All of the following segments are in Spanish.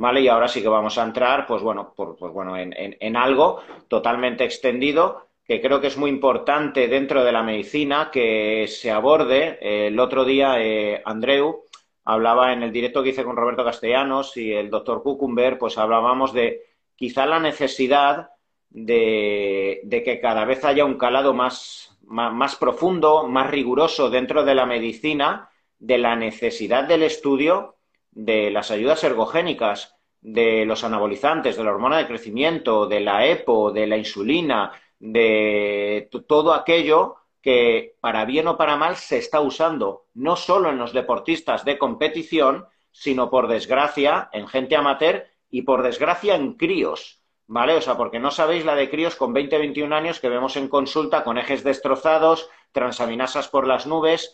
¿vale? Y ahora sí que vamos a entrar, pues bueno, pues bueno en, en, algo totalmente extendido que creo que es muy importante dentro de la medicina que se aborde. el otro día, eh, Andreu hablaba en el directo que hice con Roberto Castellanos y el doctor Cucumber, pues hablábamos de quizá la necesidad de, que cada vez haya un calado más, más, profundo, más riguroso dentro de la medicina, de la necesidad del estudio de las ayudas ergogénicas, de los anabolizantes, de la hormona de crecimiento, de la EPO, de la insulina, de todo aquello que para bien o para mal se está usando, no solo en los deportistas de competición, sino por desgracia en gente amateur y por desgracia en críos. ¿vale? O sea, porque no sabéis la de críos con 20, 21 años que vemos en consulta con ejes destrozados, transaminasas por las nubes,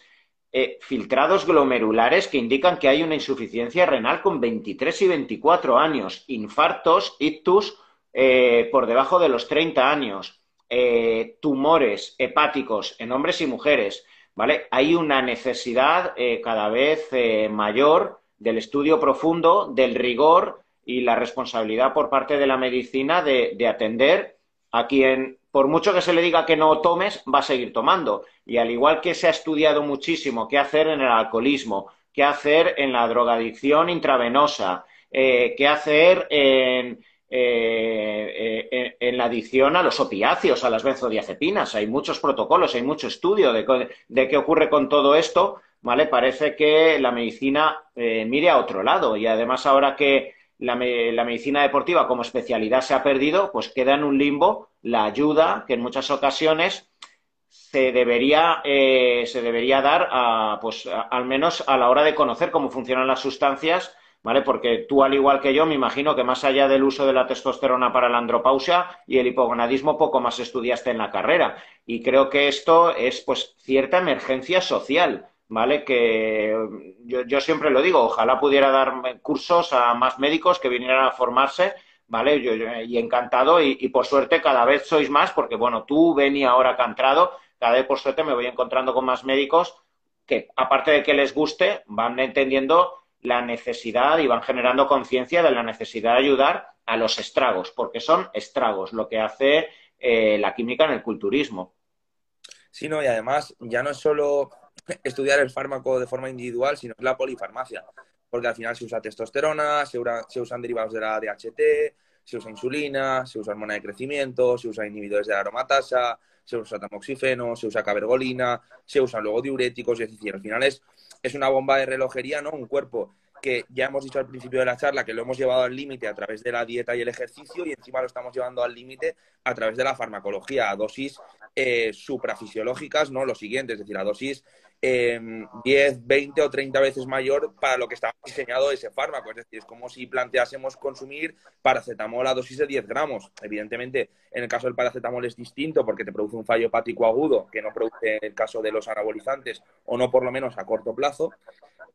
eh, filtrados glomerulares que indican que hay una insuficiencia renal con 23 y 24 años, infartos, ictus eh, por debajo de los 30 años, eh, tumores hepáticos en hombres y mujeres, ¿vale? Hay una necesidad cada vez mayor del estudio profundo, del rigor y la responsabilidad por parte de la medicina de, atender a quien, por mucho que se le diga que no tomes, va a seguir tomando. Y al igual que se ha estudiado muchísimo qué hacer en el alcoholismo, qué hacer en la drogadicción intravenosa, eh, qué hacer en, eh, eh, en, la adicción a los opiáceos, a las benzodiazepinas. Hay muchos protocolos, hay mucho estudio de, de qué ocurre con todo esto. ¿Vale? Parece que la medicina mire a otro lado y además ahora que la, medicina deportiva como especialidad se ha perdido, pues queda en un limbo la ayuda que en muchas ocasiones se debería, eh, se debería dar a, pues, al menos a la hora de conocer cómo funcionan las sustancias, ¿vale? Porque tú, al igual que yo, me imagino que más allá del uso de la testosterona para la andropausia y el hipogonadismo, poco más estudiaste en la carrera. Y creo que esto es, pues, cierta emergencia social ¿vale? Que yo, siempre lo digo, ojalá pudiera dar cursos a más médicos que vinieran a formarse, ¿vale? Yo, y encantado, y, por suerte cada vez sois más, porque bueno, tú, Beni, ahora entrado, cada vez por suerte me voy encontrando con más médicos que, aparte de que les guste, van entendiendo la necesidad y van generando conciencia de la necesidad de ayudar a los estragos, porque son estragos lo que hace eh, la química en el culturismo. Sí, no, y además ya no es solo estudiar el fármaco de forma individual, sino la polifarmacia. Porque al final se usa testosterona, se, usan derivados de la DHT, se usa insulina, se usa hormona de crecimiento, se usa inhibidores de la aromatasa, se usa tamoxifeno, se usa cabergolina, se usan luego diuréticos, es decir, al final es, una bomba de relojería, ¿no? Un cuerpo que ya hemos dicho al principio de la charla que lo hemos llevado al límite a través de la dieta y el ejercicio y encima lo estamos llevando al límite a través de la farmacología, a dosis eh, suprafisiológicas, ¿no? Lo siguiente, es decir, a dosis 10, 20 o 30 veces mayor para lo que estaba diseñado ese fármaco. Es decir, es como si planteásemos consumir paracetamol a dosis de 10 gramos. Evidentemente, en el caso del paracetamol es distinto porque te produce un fallo hepático agudo que no produce en el caso de los anabolizantes o no por lo menos a corto plazo.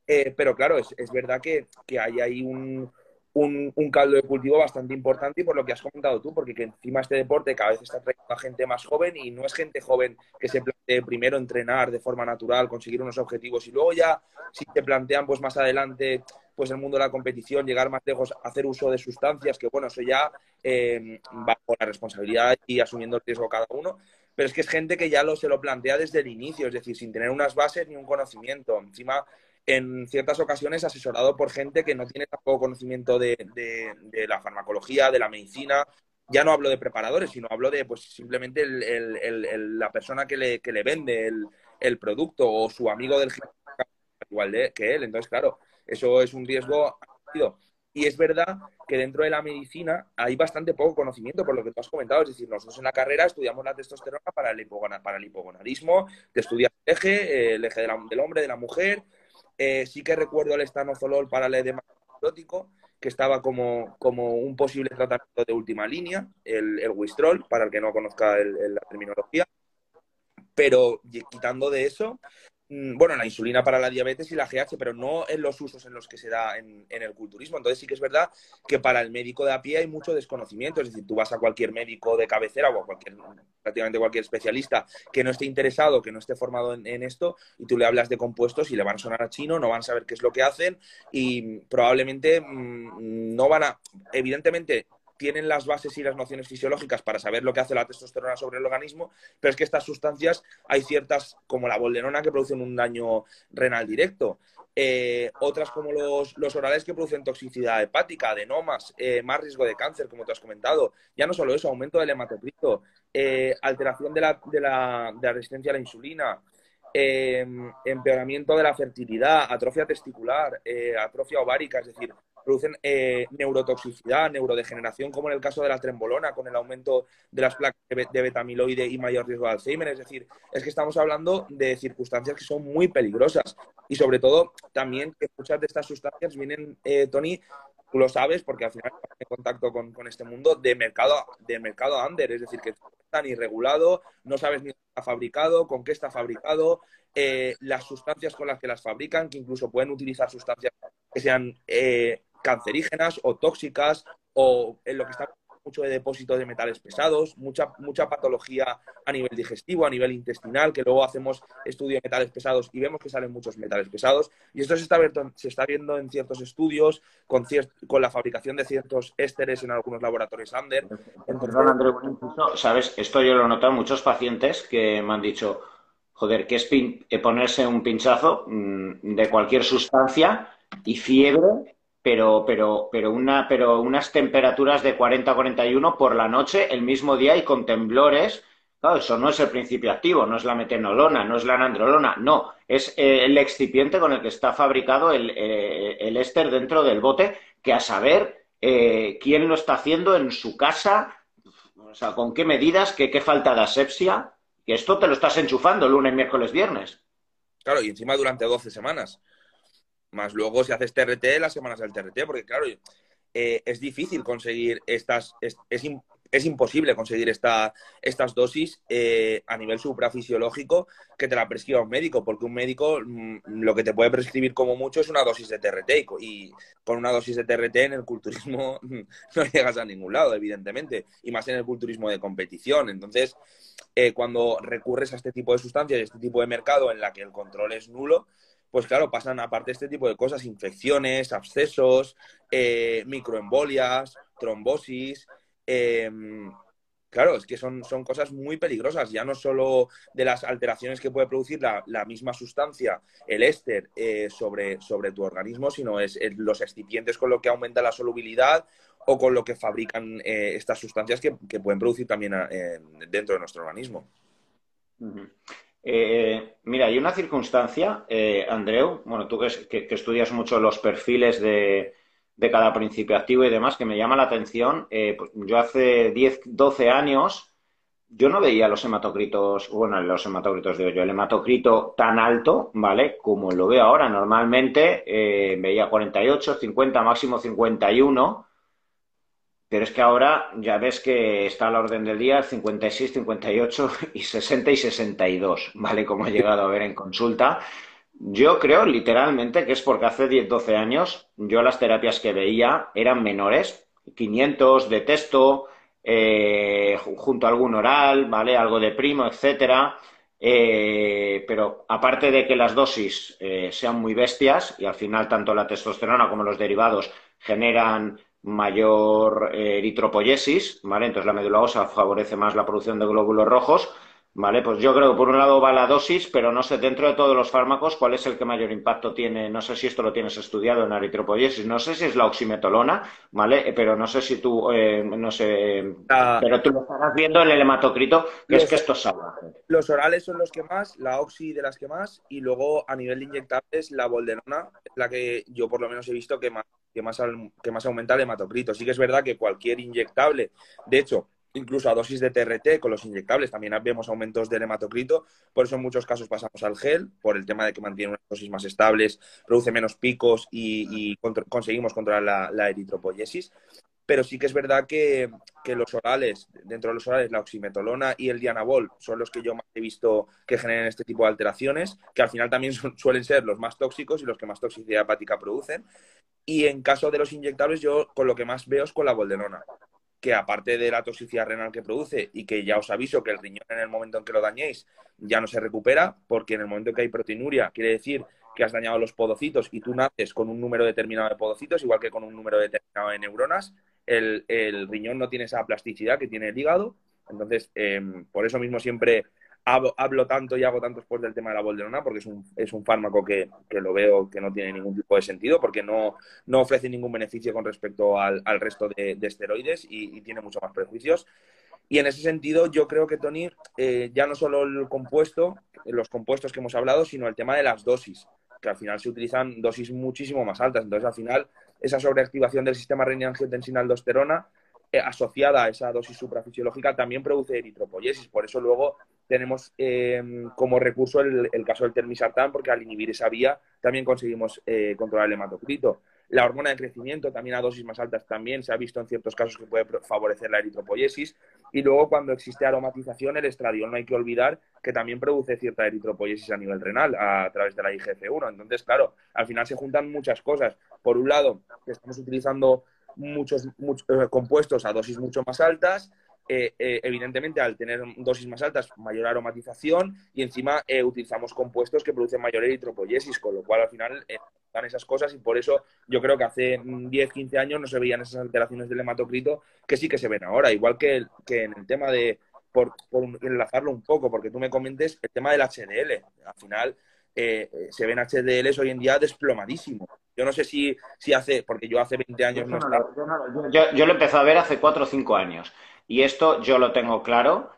Eh, pero claro, es, es verdad que, que hay ahí un, un, caldo de cultivo bastante importante y por lo que has comentado tú, porque que encima este deporte cada vez está trayendo a gente más joven y no es gente joven que se plantee primero entrenar de forma natural, conseguir unos objetivos y luego ya si te plantean pues más adelante pues el mundo de la competición, llegar más lejos, hacer uso de sustancias, que bueno, eso ya eh, va por la responsabilidad y asumiendo el riesgo cada uno, pero es que es gente que ya lo, se lo plantea desde el inicio, es decir, sin tener unas bases ni un conocimiento. Encima en ciertas ocasiones asesorado por gente que no tiene tampoco conocimiento de, la farmacología, de la medicina. Ya no hablo de preparadores, sino hablo de pues simplemente la persona que le, vende el, producto o su amigo del igual de, que él. Entonces, claro, eso es un riesgo. Y es verdad que dentro de la medicina hay bastante poco conocimiento, por lo que tú has comentado. Es decir, nosotros en la carrera estudiamos la testosterona para el, el hipogonadismo, te estudias el eje, el eje del hombre, de la mujer, eh, sí que recuerdo el estanozolol para el edema necrótico, que estaba como, como, un posible tratamiento de última línea, el, el Wistrol, para el que no conozca la terminología. Pero quitando de eso, bueno, la insulina para la diabetes y la GH, pero no en los usos en los que se da en, el culturismo. Entonces sí que es verdad que para el médico de a pie hay mucho desconocimiento. Es decir, tú vas a cualquier médico de cabecera o a cualquier, prácticamente cualquier especialista que no esté interesado, que no esté formado en, esto, y tú le hablas de compuestos y le van a sonar a chino, no van a saber qué es lo que hacen y probablemente mm, no van a, evidentemente, tienen las bases y las nociones fisiológicas para saber lo que hace la testosterona sobre el organismo, pero es que estas sustancias hay ciertas, como la bolderona, que producen un daño renal directo. Eh, otras como los, los, orales que producen toxicidad hepática, adenomas, eh, más riesgo de cáncer, como te has comentado. Ya no solo eso, aumento del hematocrito, eh, alteración de la, de, la, de la, resistencia a la insulina, empeoramiento de la fertilidad, atrofia testicular, atrofia ovárica, es decir, producen eh, neurotoxicidad, neurodegeneración, como en el caso de la trembolona, con el aumento de las placas de, betamiloide y mayor riesgo de Alzheimer. Es decir, es que estamos hablando de circunstancias que son muy peligrosas. Y sobre todo, también que muchas de estas sustancias vienen, eh, Tony, tú lo sabes, porque al final estás en contacto con, este mundo de mercado, de mercado under, es decir, que está ni regulado, no sabes ni dónde está fabricado, con qué está fabricado, eh, las sustancias con las que las fabrican, que incluso pueden utilizar sustancias que sean cancerígenas o tóxicas o en lo que está mucho de depósitos de metales pesados, mucha, mucha patología a nivel digestivo, a nivel intestinal, que luego hacemos estudio de metales pesados y vemos que salen muchos metales pesados. Y esto se está, viendo, se está viendo en ciertos estudios con, con la fabricación de ciertos ésteres en algunos laboratorios Ander. Perdón, André, sabes, esto yo lo he notado en muchos pacientes que me han dicho, joder, que es ponerse un pinchazo mm, de cualquier sustancia y fiebre pero, pero, pero, una, pero unas temperaturas de 40 41 por la noche el mismo día y con temblores. Claro, eso no es el principio activo, no es la metenolona, no es la nandrolona, no, es eh, el excipiente con el que está fabricado el, eh, el éster dentro del bote, que a saber eh, quién lo está haciendo en su casa, o sea, con qué medidas, qué, qué falta de asepsia, que esto te lo estás enchufando lunes, miércoles, viernes. Claro, y encima durante 12 semanas. Más luego si haces TRT, las semanas del TRT, porque claro, eh, es difícil conseguir estas, es, es, imposible conseguir esta, estas dosis eh, a nivel suprafisiológico que te la prescriba un médico, porque un médico mm, lo que te puede prescribir como mucho es una dosis de TRT y, con una dosis de TRT en el culturismo no llegas a ningún lado, evidentemente, y más en el culturismo de competición. Entonces, eh, cuando recurres a este tipo de sustancias y este tipo de mercado en la que el control es nulo, pues claro, pasan aparte este tipo de cosas, infecciones, abscesos, eh, microembolias, trombosis. Em, claro, es que son, son, cosas muy peligrosas, ya no solo de las alteraciones que puede producir la, misma sustancia, el éster, eh, sobre, sobre, tu organismo, sino es, los excipientes con lo que aumenta la solubilidad o con lo que fabrican eh, estas sustancias que, pueden producir también dentro de nuestro organismo. Eh, mira, hay una circunstancia, eh, Andreu, bueno, tú que, estudias mucho los perfiles de, cada principio activo y demás, que me llama la atención. Eh, pues yo hace 10, 12 años, yo no veía los hematocritos, bueno, los hematocritos digo yo, el hematocrito tan alto, ¿vale? Como lo veo ahora. Normalmente veía 48, 50, máximo 51 pero es que ahora ya ves que está a la orden del día 56, 58 y 60 y 62, ¿vale? Como he llegado a ver en consulta. Yo creo literalmente que es porque hace 10, 12 años yo las terapias que veía eran menores, 500 de texto, eh, junto a algún oral, ¿vale? Algo de primo, etcétera. Eh, pero aparte de que las dosis eh, sean muy bestias y al final tanto la testosterona como los derivados generan mayor eh, eritropoyesis, ¿vale? Entonces la médula ósea favorece más la producción de glóbulos rojos, ¿vale? Pues yo creo que por un lado va la dosis, pero no sé, dentro de todos los fármacos, ¿cuál es el que mayor impacto tiene? No sé si esto lo tienes estudiado en eritropoyesis, no sé si es la oximetolona, ¿vale? Eh, pero no sé si tú, eh, no sé, pero tú lo estarás viendo en el hematocrito, que es que esto es salvaje. Los orales son los que más, la oxi de las que más, y luego a nivel de inyectables, la bolderona, la que yo por lo menos he visto que más que más, que más aumenta el hematocrito. Sí que es verdad que cualquier inyectable, de hecho, incluso a dosis de TRT con los inyectables también vemos aumentos del hematocrito, por eso en muchos casos pasamos al gel, por el tema de que mantiene unas dosis más estables, produce menos picos y, conseguimos controlar la, eritropoyesis. pero sí que es verdad que, los orales, dentro de los orales, la oximetolona y el dianabol son los que yo más he visto que generan este tipo de alteraciones, que al final también suelen ser los más tóxicos y los que más toxicidad hepática producen. Y en caso de los inyectables, yo con lo que más veo es con la boldenona, que aparte de la toxicidad renal que produce y que ya os aviso que el riñón en el momento en que lo dañéis ya no se recupera, porque en el momento en que hay proteinuria quiere decir que has dañado los podocitos y tú naces con un número determinado de podocitos, igual que con un número determinado de neuronas, el, riñón no tiene esa plasticidad que tiene el hígado. Entonces, em, por eso mismo siempre hablo, tanto y hago tanto después del tema de la bolderona, porque es un, es un fármaco que, lo veo que no tiene ningún tipo de sentido, porque no, no ofrece ningún beneficio con respecto al, resto de, esteroides y, tiene muchos más prejuicios. Y en ese sentido, yo creo que, Tony, eh, ya no solo el compuesto, los compuestos que hemos hablado, sino el tema de las dosis que al final se utilizan dosis muchísimo más altas. Entonces, al final, esa sobreactivación del sistema renina-angiotensina-aldosterona asociada a esa dosis suprafisiológica también produce eritropoyesis. Por eso luego tenemos eh, como recurso el, caso del termisartán, porque al inhibir esa vía también conseguimos eh, controlar el hematocrito. La hormona de crecimiento, también a dosis más altas, también se ha visto en ciertos casos que puede favorecer la eritropoyesis. Y luego, cuando existe aromatización, el estradiol no hay que olvidar que también produce cierta eritropoyesis a nivel renal a, través de la IGF-1. Entonces, claro, al final se juntan muchas cosas. Por un lado, que estamos utilizando muchos, muchos eh, compuestos a dosis mucho más altas, eh, eh, evidentemente al tener dosis más altas, mayor aromatización y encima eh, utilizamos compuestos que producen mayor eritropoyesis, con lo cual al final dan esas cosas y por eso yo creo que hace 10, 15 años no se veían esas alteraciones del hematocrito que sí que se ven ahora, igual que, que en el tema de, por, enlazarlo un poco, porque tú me comentes el tema del HDL, al final se ven HDLs hoy en día desplomadísimos. Yo no sé si, si hace, porque yo hace 20 años no, yo, yo, lo empecé a ver hace 4 o 5 años. Y esto yo lo tengo claro.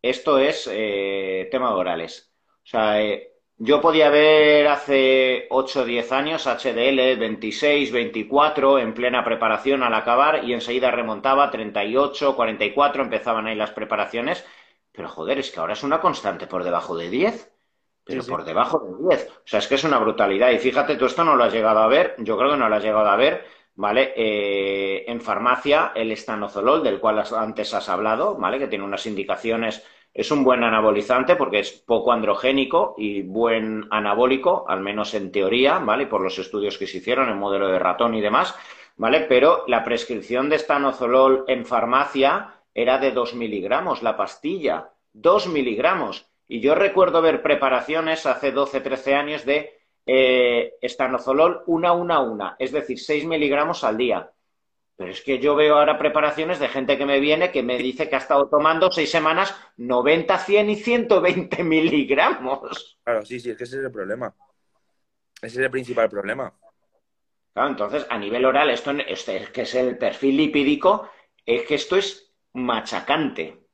Esto es eh, tema de orales. O sea, eh, yo podía ver hace 8 o 10 años HDL 26, 24 en plena preparación al acabar y enseguida remontaba 38, 44, empezaban ahí las preparaciones. Pero joder, es que ahora es una constante por debajo de 10. Pero por debajo de 10. O sea, es que es una brutalidad. Y fíjate, tú esto no lo has llegado a ver. Yo creo que no lo has llegado a ver ¿vale? Eh, en farmacia, el estanozolol, del cual antes has hablado, ¿vale? Que tiene unas indicaciones, es un buen anabolizante porque es poco androgénico y buen anabólico, al menos en teoría, ¿vale? Por los estudios que se hicieron en modelo de ratón y demás, ¿vale? Pero la prescripción de estanozolol en farmacia era de 2 miligramos, la pastilla, 2 miligramos. Y yo recuerdo ver preparaciones hace 12, 13 años de eh, estanozolol una, una, una, es decir, 6 miligramos al día. Pero es que yo veo ahora preparaciones de gente que me viene que me dice que ha estado tomando seis semanas 90, 100 y 120 miligramos. Claro, sí, sí, es que ese es el problema. Ese es el principal problema. Claro, entonces, a nivel oral, esto es que es el perfil lipídico, es que esto es machacante.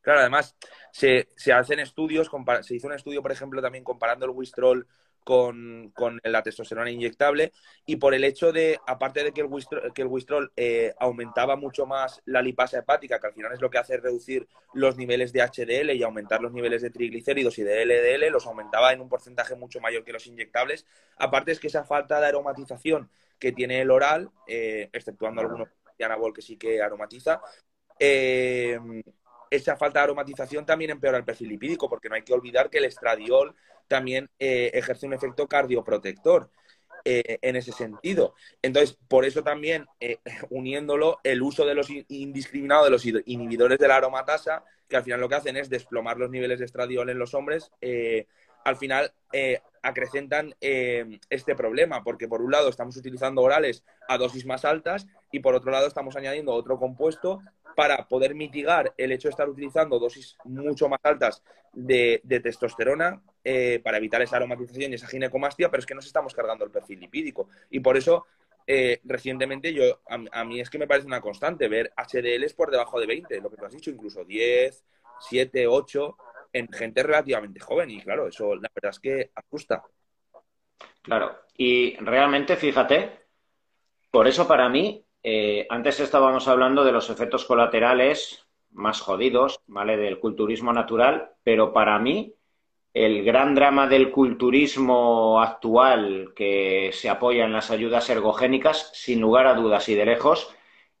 Claro, además, se, se hacen estudios, se hizo un estudio, por ejemplo, también comparando el Wistrol con, la testosterona inyectable y por el hecho de, aparte de que el Wistrol, que el Wistrol eh, aumentaba mucho más la lipasa hepática, que al final es lo que hace reducir los niveles de HDL y aumentar los niveles de triglicéridos y de LDL, los aumentaba en un porcentaje mucho mayor que los inyectables. Aparte es que esa falta de aromatización que tiene el oral, eh, exceptuando algunos anabol que sí que aromatiza, eh, esa falta de aromatización también empeora el perfil lipídico, porque no hay que olvidar que el estradiol también eh, ejerce un efecto cardioprotector eh, en ese sentido. Entonces, por eso también, eh, uniéndolo, el uso de los indiscriminados de los inhibidores de la aromatasa, que al final lo que hacen es desplomar los niveles de estradiol en los hombres, al final acrecentan este problema, porque por un lado estamos utilizando orales a dosis más altas y por otro lado estamos añadiendo otro compuesto para poder mitigar el hecho de estar utilizando dosis mucho más altas de, testosterona eh, para evitar esa aromatización y esa ginecomastia, pero es que nos estamos cargando el perfil lipídico. Y por eso, eh, recientemente, yo a, mí es que me parece una constante ver HDLs por debajo de 20, lo que tú has dicho, incluso 10, 7, 8, en gente relativamente joven. Y claro, eso la verdad es que asusta. Claro, y realmente, fíjate, por eso para mí eh, antes estábamos hablando de los efectos colaterales más jodidos, ¿vale? Del culturismo natural, pero para mí el gran drama del culturismo actual que se apoya en las ayudas ergogénicas, sin lugar a dudas y de lejos,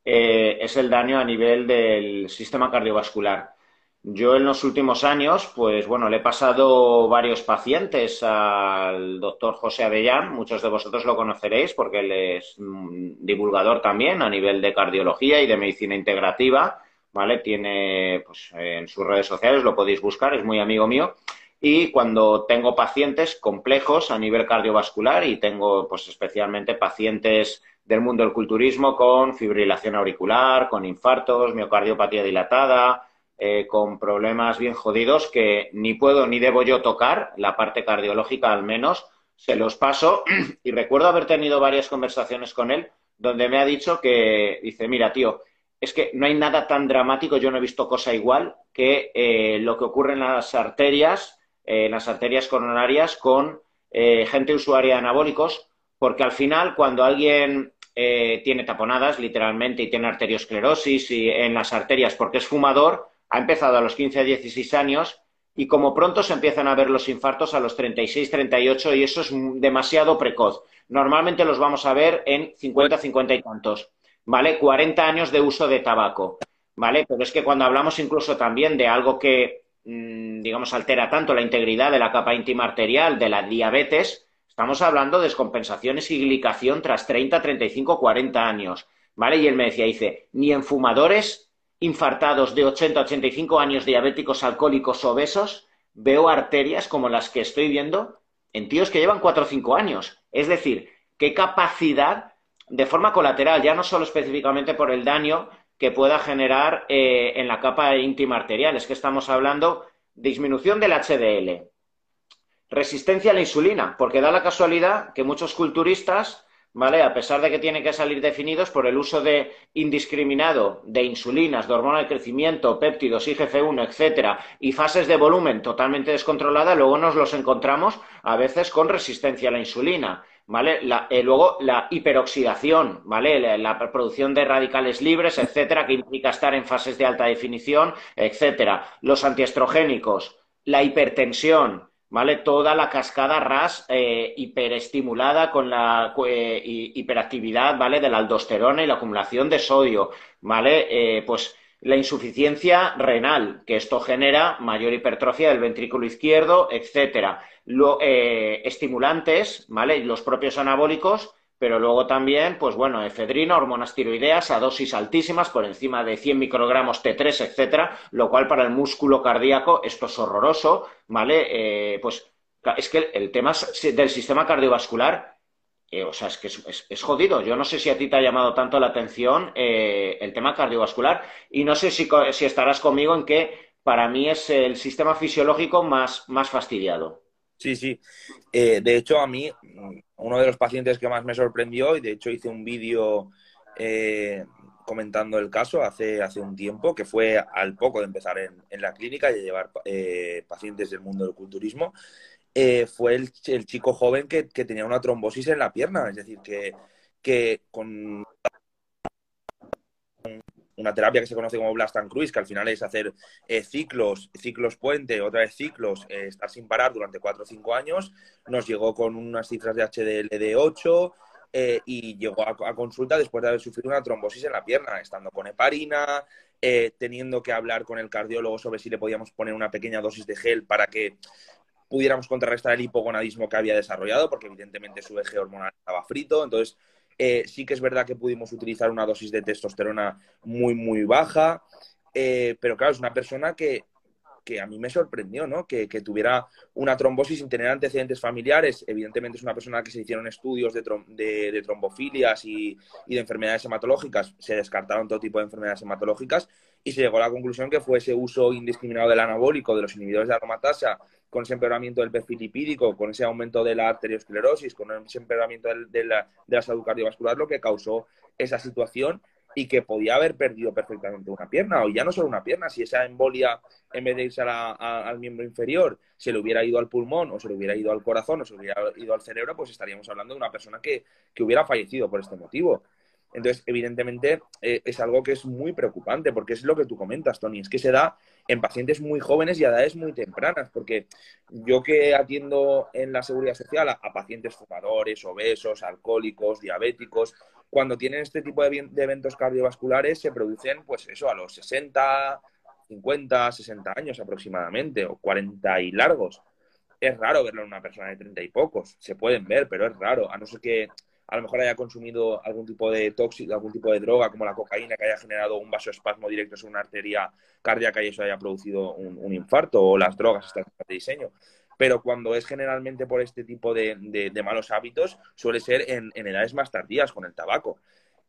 eh, es el daño a nivel del sistema cardiovascular. Yo en los últimos años, pues bueno, le he pasado varios pacientes al doctor José Avellán, muchos de vosotros lo conoceréis porque él es divulgador también a nivel de cardiología y de medicina integrativa, ¿vale? Tiene, pues en sus redes sociales lo podéis buscar, es muy amigo mío. Y cuando tengo pacientes complejos a nivel cardiovascular y tengo, pues especialmente pacientes del mundo del culturismo con fibrilación auricular, con infartos, miocardiopatía dilatada, eh, con problemas bien jodidos que ni puedo ni debo yo tocar, la parte cardiológica al menos, se los paso. Y recuerdo haber tenido varias conversaciones con él donde me ha dicho que, dice, mira, tío, es que no hay nada tan dramático, yo no he visto cosa igual que eh, lo que ocurre en las arterias, eh, en las arterias coronarias con gente usuaria de anabólicos, porque al final cuando alguien tiene taponadas, literalmente, y tiene arteriosclerosis y en las arterias porque es fumador, ha empezado a los 15 a 16 años y como pronto se empiezan a ver los infartos a los 36, 38 y eso es demasiado precoz. Normalmente los vamos a ver en 50, 50 y tantos, ¿vale? 40 años de uso de tabaco, ¿vale? Pero es que cuando hablamos incluso también de algo que, mm, digamos, altera tanto la integridad de la capa íntima arterial, de la diabetes, estamos hablando de descompensaciones y glicación tras 30, 35, 40 años, ¿vale? Y él me decía, dice, ni en fumadores infartados de 80 a 85 años diabéticos alcohólicos obesos, veo arterias como las que estoy viendo en tíos que llevan 4 o 5 años. Es decir, qué capacidad de forma colateral, ya no solo específicamente por el daño que pueda generar eh, en la capa íntima arterial, es que estamos hablando de disminución del HDL, resistencia a la insulina, porque da la casualidad que muchos culturistas ¿vale? A pesar de que tienen que salir definidos por el uso de indiscriminado de insulinas, de hormona de crecimiento, péptidos, IGF-1, etcétera, y fases de volumen totalmente descontrolada, luego nos los encontramos a veces con resistencia a la insulina. ¿Vale? Eh, luego la hiperoxidación, ¿vale? La, producción de radicales libres, etcétera, que implica estar en fases de alta definición, etcétera. Los antiestrogénicos, la hipertensión, ¿vale? Toda la cascada RAS eh, hiperestimulada con la eh, hiperactividad, ¿vale? De la aldosterona y la acumulación de sodio, ¿vale? Eh, pues la insuficiencia renal, que esto genera mayor hipertrofia del ventrículo izquierdo, etcétera. Estimulantes, ¿vale? Los propios anabólicos pero luego también, pues bueno, efedrina, hormonas tiroideas a dosis altísimas, por encima de 100 microgramos T3, etcétera, lo cual para el músculo cardíaco esto es horroroso, ¿vale? Eh, pues es que el tema del sistema cardiovascular, eh, o sea, es que es, jodido. Yo no sé si a ti te ha llamado tanto la atención eh, el tema cardiovascular y no sé si, si, estarás conmigo en que para mí es el sistema fisiológico más, más fastidiado. Sí, sí. de hecho, a mí uno de los pacientes que más me sorprendió, y de hecho hice un vídeo eh, comentando el caso hace, hace un tiempo, que fue al poco de empezar en, la clínica y de llevar eh, pacientes del mundo del culturismo, eh, fue el, chico joven que, tenía una trombosis en la pierna, es decir, que, que con una terapia que se conoce como Blast and Cruise, que al final es hacer eh, ciclos, ciclos puente, otra vez ciclos, eh, estar sin parar durante 4 o 5 años, nos llegó con unas cifras de HDL de 8 eh, y llegó a, consulta después de haber sufrido una trombosis en la pierna, estando con heparina, teniendo que hablar con el cardiólogo sobre si le podíamos poner una pequeña dosis de gel para que pudiéramos contrarrestar el hipogonadismo que había desarrollado, porque evidentemente su eje hormonal estaba frito, entonces eh, sí que es verdad que pudimos utilizar una dosis de testosterona muy, muy baja, eh, pero claro, es una persona que, a mí me sorprendió, ¿no? Que, tuviera una trombosis sin tener antecedentes familiares. Evidentemente es una persona que se hicieron estudios de, de, trombofilias y, y, de enfermedades hematológicas. Se descartaron todo tipo de enfermedades hematológicas y se llegó a la conclusión que fue ese uso indiscriminado del anabólico, de los inhibidores de aromatasa, con ese empeoramiento del perfil lipídico, con ese aumento de la arteriosclerosis, con ese empeoramiento de la, de la salud cardiovascular, lo que causó esa situación y que podía haber perdido perfectamente una pierna, o ya no solo una pierna, si esa embolia, en vez de irse al miembro inferior, se le hubiera ido al pulmón, o se le hubiera ido al corazón, o se le hubiera ido al cerebro, pues estaríamos hablando de una persona que, que hubiera fallecido por este motivo. Entonces, evidentemente, eh, es algo que es muy preocupante, porque es lo que tú comentas, Tony, es que se da en pacientes muy jóvenes y a edades muy tempranas, porque yo que atiendo en la seguridad social a, pacientes fumadores, obesos, alcohólicos, diabéticos, cuando tienen este tipo de, eventos cardiovasculares se producen, pues eso, a los 60, 50, 60 años aproximadamente, o 40 y largos. Es raro verlo en una persona de 30 y pocos. Se pueden ver, pero es raro, a no ser que a lo mejor haya consumido algún tipo de tóxico, algún tipo de droga, como la cocaína, que haya generado un vasoespasmo directo en una arteria cardíaca y eso haya producido un, infarto, o las drogas estas de diseño. Pero cuando es generalmente por este tipo de, malos hábitos, suele ser en, edades más tardías, con el tabaco.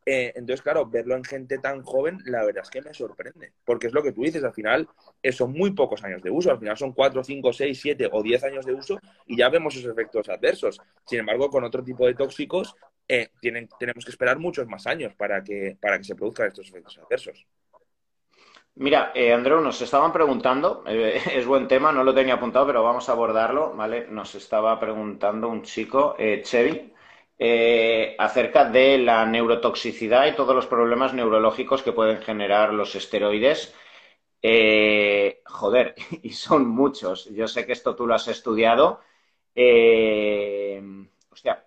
Eh, entonces, claro, verlo en gente tan joven, la verdad es que me sorprende, porque es lo que tú dices, al final eh, son muy pocos años de uso, al final son 4, 5, 6, 7 o 10 años de uso y ya vemos esos efectos adversos. Sin embargo, con otro tipo de tóxicos eh, tenemos que esperar muchos más años para que, para que se produzcan estos efectos adversos. Mira, eh, Andreu, nos estaban preguntando, eh, es buen tema, no lo tenía apuntado, pero vamos a abordarlo, ¿vale? Nos estaba preguntando un chico, eh, Chevy, acerca de la neurotoxicidad y todos los problemas neurológicos que pueden generar los esteroides. joder, y son muchos. Yo sé que esto tú lo has estudiado. hostia,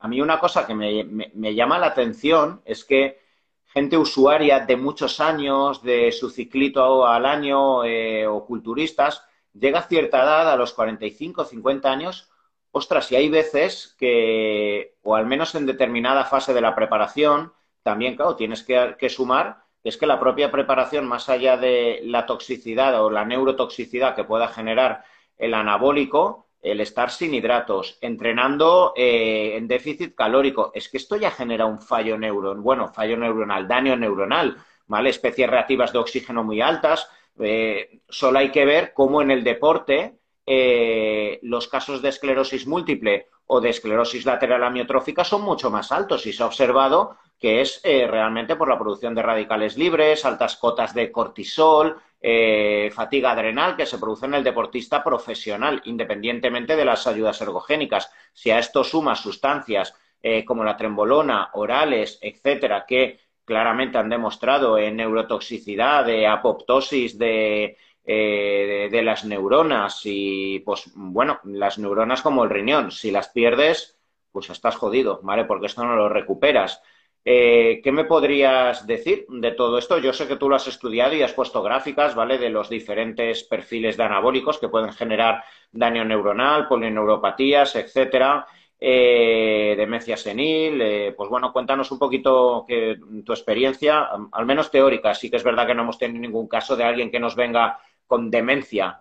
a mí una cosa que me, llama la atención es que gente usuaria de muchos años, de su ciclito al año eh, o culturistas, llega a cierta edad, a los 45, 50 años, ostras, y hay veces que, o al menos en determinada fase de la preparación, también, claro, tienes que, que sumar, es que la propia preparación, más allá de la toxicidad o la neurotoxicidad que pueda generar el anabólico, el estar sin hidratos, entrenando eh, en déficit calórico. Es que esto ya genera un fallo neuronal, bueno, fallo neuronal, daño neuronal, ¿vale? Especies reactivas de oxígeno muy altas. Eh, solo hay que ver cómo en el deporte eh, los casos de esclerosis múltiple o de esclerosis lateral amiotrófica son mucho más altos y se ha observado que es realmente por la producción de radicales libres, altas cotas de cortisol, eh, fatiga adrenal que se produce en el deportista profesional, independientemente de las ayudas ergogénicas. Si a esto sumas sustancias eh, como la trembolona, orales, etcétera, que claramente han demostrado en neurotoxicidad, de apoptosis de, eh, de, las neuronas y, pues, bueno, las neuronas como el riñón, si las pierdes, pues estás jodido, ¿vale? Porque esto no lo recuperas. Eh, ¿Qué me podrías decir de todo esto? Yo sé que tú lo has estudiado y has puesto gráficas, ¿vale? De los diferentes perfiles de anabólicos que pueden generar daño neuronal, polineuropatías, etcétera, eh, demencia senil. Eh, pues bueno, cuéntanos un poquito que, tu experiencia, al menos teórica. Sí que es verdad que no hemos tenido ningún caso de alguien que nos venga con demencia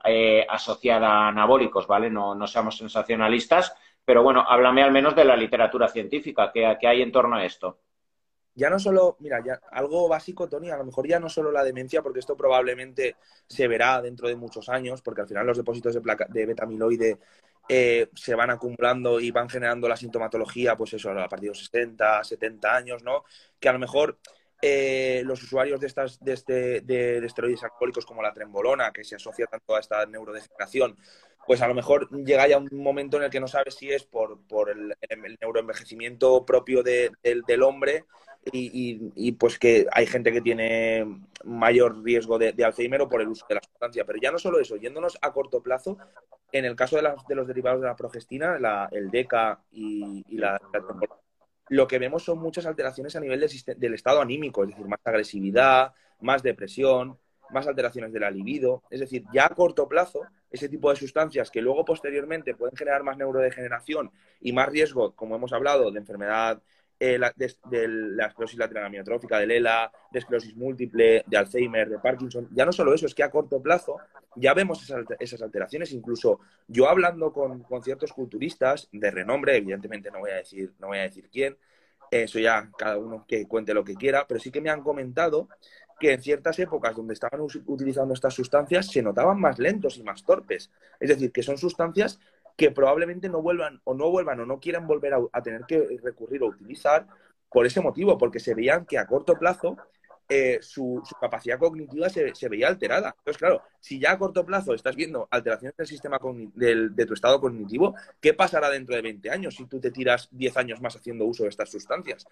asociada a anabólicos, ¿vale? No, no seamos sensacionalistas, pero bueno, háblame al menos de la literatura científica que hay en torno a esto ya no solo, mira, ya algo básico, Tony, a lo mejor ya no solo la demencia, porque esto probablemente se verá dentro de muchos años, porque al final los depósitos de, placa, de betamiloide eh, se van acumulando y van generando la sintomatología, pues eso, a partir de los 60, 70 años, ¿no? Que a lo mejor eh, los usuarios de, estas, de, este, de, esteroides alcohólicos como la trembolona, que se asocia tanto a esta neurodegeneración, pues a lo mejor llega ya un momento en el que no sabes si es por, el, neuroenvejecimiento propio del hombre y, pues que hay gente que tiene mayor riesgo de, Alzheimer o por el uso de la sustancia. Pero ya no solo eso, yéndonos a corto plazo, en el caso de, de los derivados de la progestina, el DECA y, la, lo que vemos son muchas alteraciones a nivel del, estado anímico, es decir, más agresividad, más depresión, más alteraciones de la libido. Es decir, ya a corto plazo, ese tipo de sustancias que luego posteriormente pueden generar más neurodegeneración y más riesgo, como hemos hablado, de enfermedad eh, de, la esclerosis lateral amiotrófica, de ELA, de esclerosis múltiple, de Alzheimer, de Parkinson. Ya no solo eso, es que a corto plazo ya vemos esas, alteraciones. Incluso yo hablando con, ciertos culturistas de renombre, evidentemente no voy a decir, no voy a decir quién, eso ya cada uno que cuente lo que quiera, pero sí que me han comentado que en ciertas épocas donde estaban utilizando estas sustancias se notaban más lentos y más torpes. Es decir, que son sustancias que probablemente no vuelvan o no vuelvan o no quieran volver a, tener que recurrir o utilizar por ese motivo, porque se veían que a corto plazo eh, su, capacidad cognitiva se, veía alterada. Entonces, claro, si ya a corto plazo estás viendo alteraciones del sistema de tu estado cognitivo, ¿qué pasará dentro de 20 años si tú te tiras 10 años más haciendo uso de estas sustancias?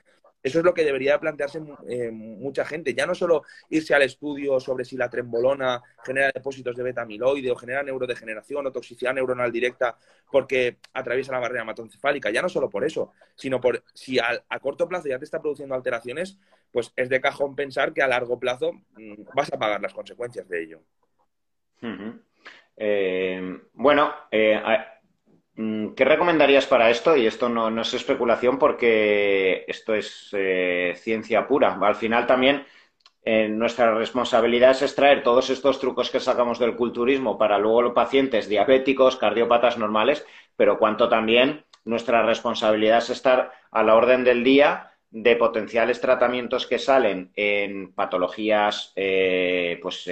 Eso es lo que debería plantearse eh, mucha gente. Ya no solo irse al estudio sobre si la trembolona genera depósitos de beta-amiloide o genera neurodegeneración o toxicidad neuronal directa porque atraviesa la barrera hematoencefálica. Ya no solo por eso, sino por si a, a corto plazo ya te está produciendo alteraciones, pues es de cajón pensar que a largo plazo mm, vas a pagar las consecuencias de ello. Eh, bueno, eh, mm, ¿qué recomendarías para esto? Y esto no, es especulación porque esto es eh, ciencia pura. Al final también nuestra responsabilidad es extraer todos estos trucos que sacamos del culturismo para luego los pacientes diabéticos, cardiópatas normales, pero cuanto también nuestra responsabilidad es estar a la orden del día de potenciales tratamientos que salen en patologías eh, pues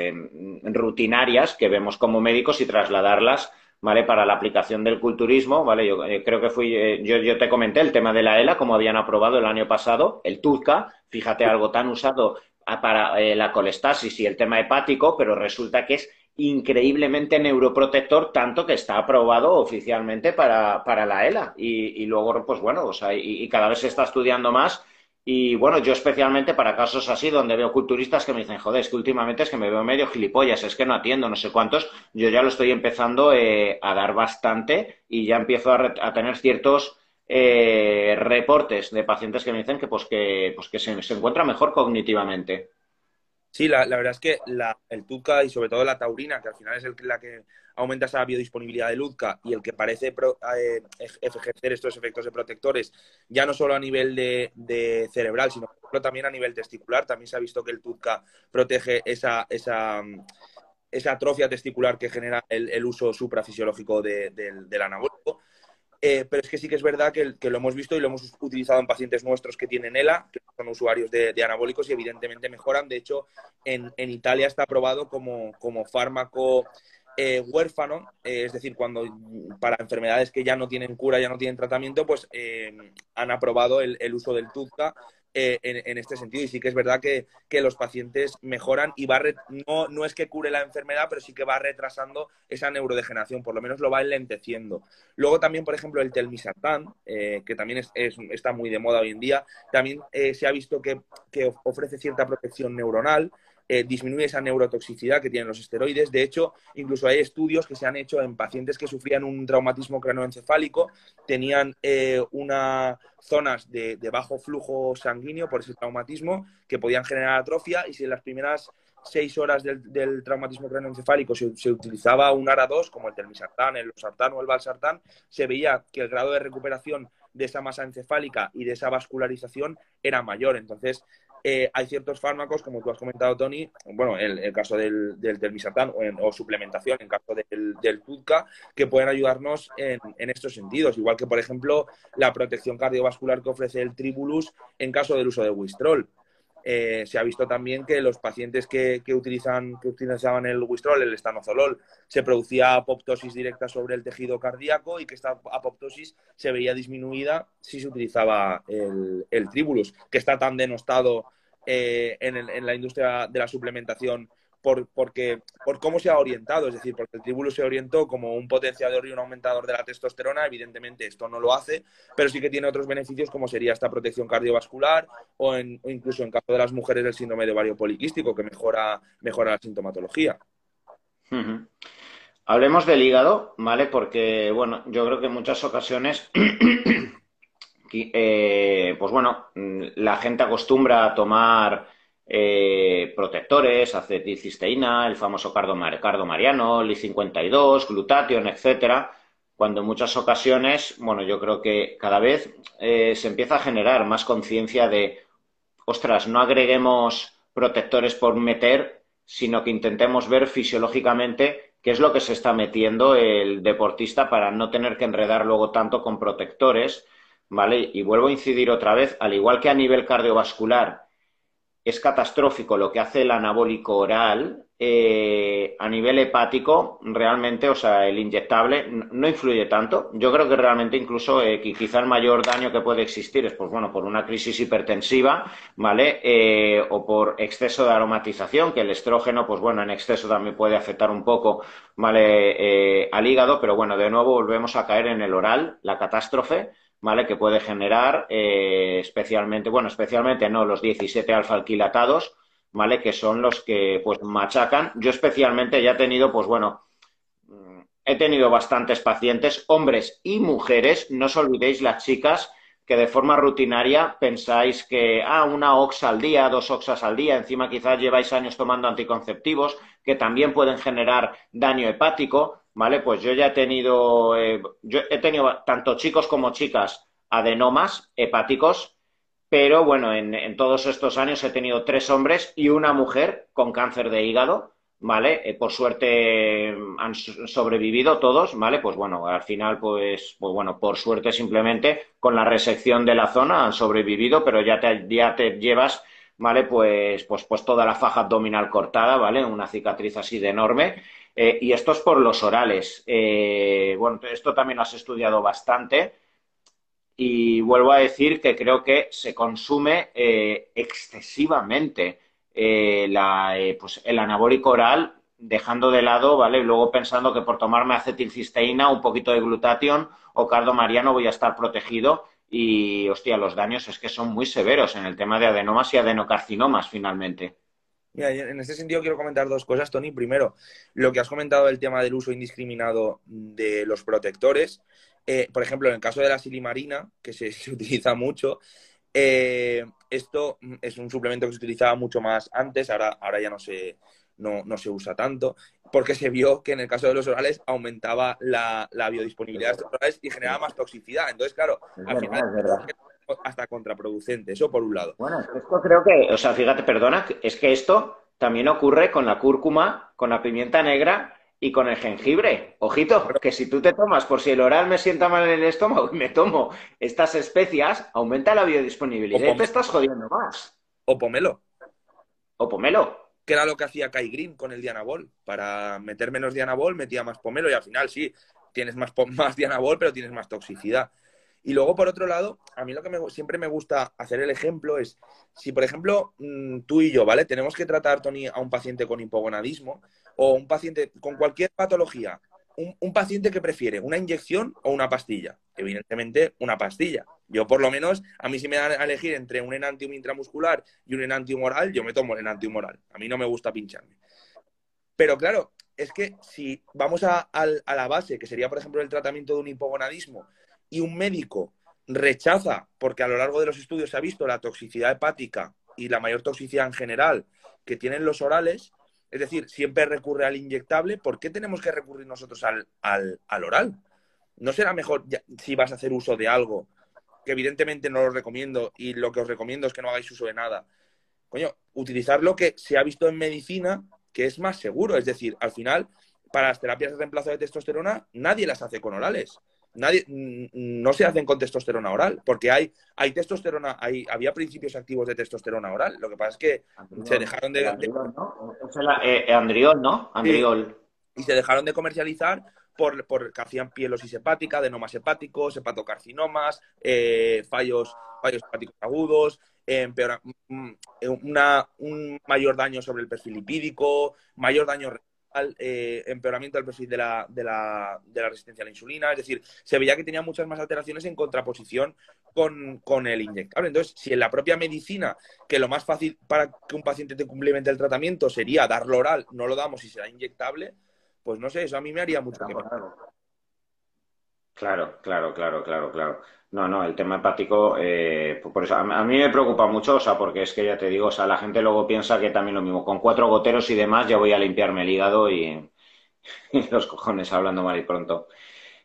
rutinarias que vemos como médicos y trasladarlas ¿vale? para la aplicación del culturismo. ¿vale? Yo eh, creo que fui, eh, yo, yo, te comenté el tema de la ELA, como habían aprobado el año pasado, el TUZCA, fíjate, algo tan usado para la colestasis y el tema hepático, pero resulta que es increíblemente neuroprotector, tanto que está aprobado oficialmente para, la ELA. Y, luego, pues bueno, o sea, y, cada vez se está estudiando más. Y bueno, yo especialmente para casos así, donde veo culturistas que me dicen, joder, es que últimamente es que me veo medio gilipollas, es que no atiendo, no sé cuántos, yo ya lo estoy empezando eh, a dar bastante y ya empiezo a, tener ciertos eh, reportes de pacientes que me dicen que, pues, que, pues, que se encuentra mejor cognitivamente. Sí, la, verdad es que el TUCA y sobre todo la taurina, que al final es el, la que aumenta esa biodisponibilidad de LUDCA y el que parece eh, ejercer estos efectos de protectores, ya no solo a nivel de, cerebral, sino también a nivel testicular. También se ha visto que el TUCA protege esa, esa, esa atrofia testicular que genera el, uso suprafisiológico del anabólico. Eh, pero es que sí que es verdad que, lo hemos visto y lo hemos utilizado en pacientes nuestros que tienen ELA, son usuarios de, anabólicos y evidentemente mejoran. De hecho, en, Italia está aprobado como, fármaco eh, huérfano, eh, es decir, cuando para enfermedades que ya no tienen cura, ya no tienen tratamiento, pues han aprobado el, el uso del Tuzca eh, en, este sentido. Y sí que es verdad que, los pacientes mejoran y va no, no es que cure la enfermedad, pero sí que va retrasando esa neurodegeneración, por lo menos lo va enlenteciendo. Luego también, por ejemplo, el telmisartán, eh, que también es, está muy de moda hoy en día, también eh, se ha visto que, que ofrece cierta protección neuronal. Eh, disminuye esa neurotoxicidad que tienen los esteroides. De hecho, incluso hay estudios que se han hecho en pacientes que sufrían un traumatismo cranoencefálico, tenían eh, unas zonas de, bajo flujo sanguíneo por ese traumatismo que podían generar atrofia y si en las primeras seis horas del, traumatismo cranoencefálico se, se, utilizaba un ARA2 como el telmisartán, el losartán o el valsartán, se veía que el grado de recuperación de esa masa encefálica y de esa vascularización era mayor. Entonces, eh, hay ciertos fármacos, como tú has comentado, Tony, bueno, el, el caso del, del o, suplementación en caso del, del que pueden ayudarnos en, en, estos sentidos. Igual que, por ejemplo, la protección cardiovascular que ofrece el Tribulus en caso del uso de Wistrol. Eh, se ha visto también que los pacientes que, utilizan, que utilizaban el Wistrol, el estanozolol, se producía apoptosis directa sobre el tejido cardíaco y que esta apoptosis se veía disminuida si se utilizaba el, el Tribulus, que está tan denostado eh, en, la industria de la suplementación por, porque, por cómo se ha orientado, es decir, porque el tribulo se orientó como un potenciador y un aumentador de la testosterona, evidentemente esto no lo hace, pero sí que tiene otros beneficios como sería esta protección cardiovascular o, incluso en caso de las mujeres del síndrome de ovario poliquístico, que mejora, mejora la sintomatología. Hablemos del hígado, ¿vale? Porque, bueno, yo creo que en muchas ocasiones eh, pues bueno, la gente acostumbra a tomar eh, protectores, acetilcisteína, el famoso cardo mariano, Li52, glutatión, etcétera, cuando en muchas ocasiones, bueno, yo creo que cada vez eh, se empieza a generar más conciencia de, ostras, no agreguemos protectores por meter, sino que intentemos ver fisiológicamente qué es lo que se está metiendo el deportista para no tener que enredar luego tanto con protectores, ¿vale? Y vuelvo a incidir otra vez, al igual que a nivel cardiovascular, es catastrófico lo que hace el anabólico oral, eh, a nivel hepático, realmente, o sea, el inyectable no influye tanto. Yo creo que realmente incluso eh, quizá el mayor daño que puede existir es, pues bueno, por una crisis hipertensiva, ¿vale? Eh, o por exceso de aromatización, que el estrógeno, pues bueno, en exceso también puede afectar un poco, ¿vale? al hígado, pero bueno, de nuevo volvemos a caer en el oral, la catástrofe. ¿Vale? Que puede generar especialmente, bueno, especialmente no los 17 alfa-alquilatados, ¿vale? Que son los que pues machacan. Yo especialmente ya he tenido, pues bueno, mm, he tenido bastantes pacientes, hombres y mujeres, no os olvidéis las chicas que de forma rutinaria pensáis que, ah, una oxa al día, dos oxas al día, encima quizás lleváis años tomando anticonceptivos que también pueden generar daño hepático, ¿vale? Pues yo ya he tenido, eh, yo he tenido tanto chicos como chicas adenomas hepáticos pero bueno, en, todos estos años he tenido tres hombres y una mujer con cáncer de hígado, ¿vale? Eh, por suerte han sobrevivido todos, ¿vale? Pues bueno, al final, pues, pues bueno, por suerte simplemente con la resección de la zona han sobrevivido, pero ya te, ya te llevas, ¿vale? Pues, pues, pues toda la faja abdominal cortada, ¿vale? Una cicatriz así de enorme. Eh, y esto es por los orales. Eh, bueno, esto también lo has estudiado bastante y vuelvo a decir que creo que se consume eh, excesivamente eh, pues el anabólico oral, dejando de lado, ¿vale? Luego pensando que por tomarme acetilcisteína, un poquito de glutatión o cardo mariano voy a estar protegido y, hostia, los daños es que son muy severos en el tema de adenomas y adenocarcinomas, finalmente. Mira, en este sentido quiero comentar dos cosas, Tony. Primero, lo que has comentado del tema del uso indiscriminado de los protectores. Eh, por ejemplo, en el caso de la silimarina, que se, utiliza mucho, eh, esto es un suplemento que se utilizaba mucho más antes, ahora, ahora ya no se, no, se usa tanto, porque se vio que en el caso de los orales aumentaba la, biodisponibilidad de estos orales y generaba más toxicidad. Entonces, claro, al final hasta contraproducente, eso por un lado. Bueno, esto creo que, o sea, fíjate, perdona, es que esto también ocurre con la cúrcuma, con la pimienta negra y con el jengibre. Ojito, que si tú te tomas, por si el oral me sienta mal en el estómago y me tomo estas especias, aumenta la biodisponibilidad y te estás jodiendo más. O pomelo. O pomelo. Que era lo que hacía Kai Green con el Dianabol. Para meter menos Dianabol metía más pomelo y al final sí, tienes más, más Dianabol, pero tienes más toxicidad. Y luego, por otro lado, a mí lo que siempre me gusta hacer el ejemplo es, si por ejemplo mm, tú y yo, ¿vale? Tenemos que tratar, Tony, a un paciente con hipogonadismo o un paciente con cualquier patología, un, paciente que prefiere una inyección o una pastilla. Evidentemente, una pastilla. Yo, por lo menos, a mí si me dan a elegir entre un enantium intramuscular y un enantium oral, yo me tomo el enantium oral. A mí no me gusta pincharme. Pero claro, es que si vamos a, a la base, que sería, por ejemplo, el tratamiento de un hipogonadismo, y un médico rechaza, porque a lo largo de los estudios se ha visto la toxicidad hepática y la mayor toxicidad en general que tienen los orales, es decir, siempre recurre al inyectable, ¿por qué tenemos que recurrir nosotros al, al, oral? ¿No será mejor si vas a hacer uso de algo, que evidentemente no lo recomiendo y lo que os recomiendo es que no hagáis uso de nada? Coño, utilizar lo que se ha visto en medicina que es más seguro, es decir, al final, para las terapias de reemplazo de testosterona, nadie las hace con orales nadie, no se hacen con testosterona oral, porque hay, hay testosterona, hay, había principios activos de testosterona oral. Lo que pasa es que se dejaron de. Andriol, ¿no? Eh, Andriol, ¿no? Andriol. Y se dejaron de comercializar por, que hacían pielosis hepática, adenomas hepáticos, hepatocarcinomas, eh, fallos, fallos hepáticos agudos, empeora, mm, una, un mayor daño sobre el perfil lipídico, mayor daño eh, empeoramiento del perfil de la, de, la, de la, resistencia a la insulina. Es decir, se veía que tenía muchas más alteraciones en contraposición con, con, el inyectable. Entonces, si en la propia medicina, que lo más fácil para que un paciente te complemente el tratamiento sería darlo oral, no lo damos y será inyectable, pues no sé, eso a mí me haría mucho Claro, claro, claro, claro, claro. No, no, el tema hepático, eh, por eso, a, mí me preocupa mucho, o sea, porque es que ya te digo, o sea, la gente luego piensa que también lo mismo, con cuatro goteros y demás ya voy a limpiarme el hígado y, los cojones hablando mal y pronto.